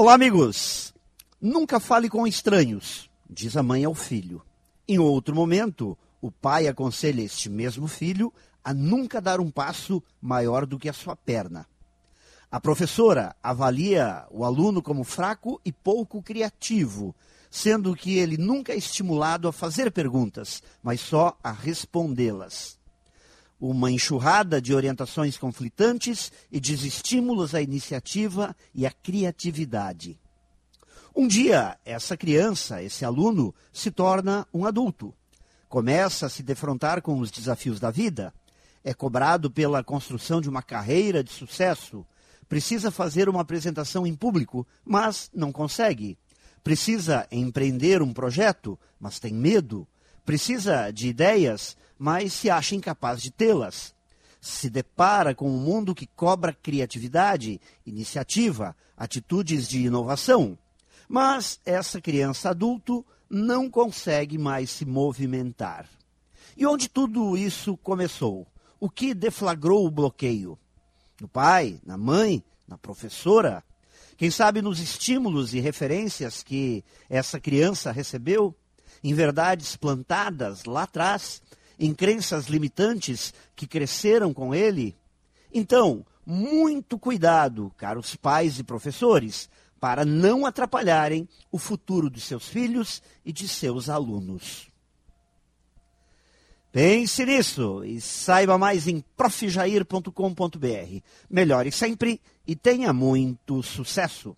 Olá, amigos! Nunca fale com estranhos, diz a mãe ao filho. Em outro momento, o pai aconselha este mesmo filho a nunca dar um passo maior do que a sua perna. A professora avalia o aluno como fraco e pouco criativo, sendo que ele nunca é estimulado a fazer perguntas, mas só a respondê-las. Uma enxurrada de orientações conflitantes e desestímulos à iniciativa e à criatividade. Um dia, essa criança, esse aluno, se torna um adulto. Começa a se defrontar com os desafios da vida. É cobrado pela construção de uma carreira de sucesso. Precisa fazer uma apresentação em público, mas não consegue. Precisa empreender um projeto, mas tem medo. Precisa de ideias, mas se acha incapaz de tê-las. Se depara com um mundo que cobra criatividade, iniciativa, atitudes de inovação. Mas essa criança adulto não consegue mais se movimentar. E onde tudo isso começou? O que deflagrou o bloqueio? No pai, na mãe, na professora? Quem sabe nos estímulos e referências que essa criança recebeu? Em verdades plantadas lá atrás? Em crenças limitantes que cresceram com ele? Então, muito cuidado, caros pais e professores, para não atrapalharem o futuro de seus filhos e de seus alunos. Pense nisso e saiba mais em profjair.com.br. Melhore sempre e tenha muito sucesso!